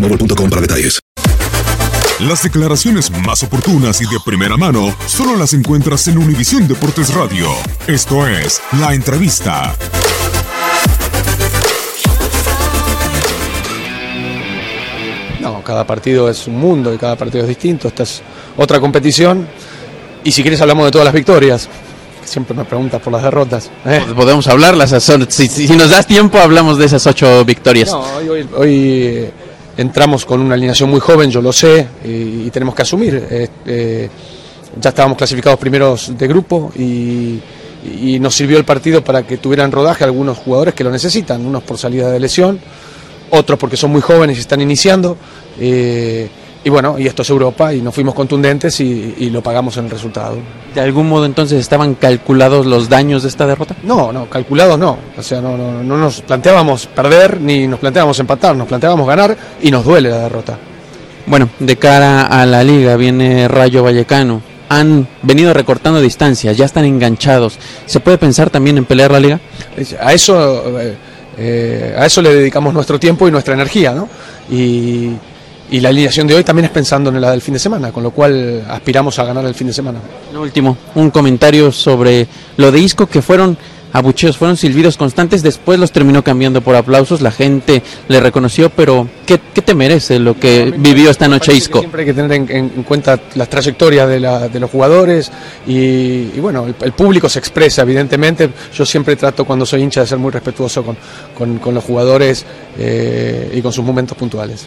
boostmobile.com para detalles. Las declaraciones más oportunas y de primera mano solo las encuentras en Univisión Deportes Radio. Esto es La Entrevista. No, cada partido es un mundo y cada partido es distinto. Esta es otra competición. Y si quieres hablamos de todas las victorias. Siempre me preguntas por las derrotas. ¿eh? Podemos hablarlas. Si, si- nos das tiempo, hablamos de esas ocho victorias. No, hoy, hoy- hoy, entramos con una alineación muy joven, yo lo sé, y, tenemos que asumir. Eh, eh, ya estábamos clasificados primeros de grupo y, y nos sirvió el partido para que tuvieran rodaje algunos jugadores que lo necesitan, unos por salida de lesión, otros porque son muy jóvenes y están iniciando. eh, y bueno, y esto es Europa y nos fuimos contundentes y, y lo pagamos en el resultado. ¿De algún modo entonces estaban calculados los daños de esta derrota? No, no, calculados no. O sea, no, no, no nos planteábamos perder ni nos planteábamos empatar, nos planteábamos ganar y nos duele la derrota. Bueno, de cara a la liga viene Rayo Vallecano. Han venido recortando distancias, ya están enganchados. ¿Se puede pensar también en pelear la liga? A eso, eh, eh, a eso le dedicamos nuestro tiempo y nuestra energía, ¿no? Y, y la alineación de hoy también es pensando en la del fin de semana, con lo cual aspiramos a ganar el fin de semana. Lo último, un comentario sobre lo de Isco que fueron abucheos, fueron silbidos constantes, después los terminó cambiando por aplausos, la gente le reconoció, pero ¿qué, qué te merece lo que vivió esta noche Isco? Siempre hay que tener en, en- en cuenta las trayectorias de, la- de los jugadores y, y bueno, el, el público se expresa, evidentemente. Yo siempre trato cuando soy hincha de ser muy respetuoso con, con- con los jugadores eh, y con sus momentos puntuales.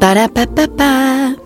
Ba-da-ba-ba-ba.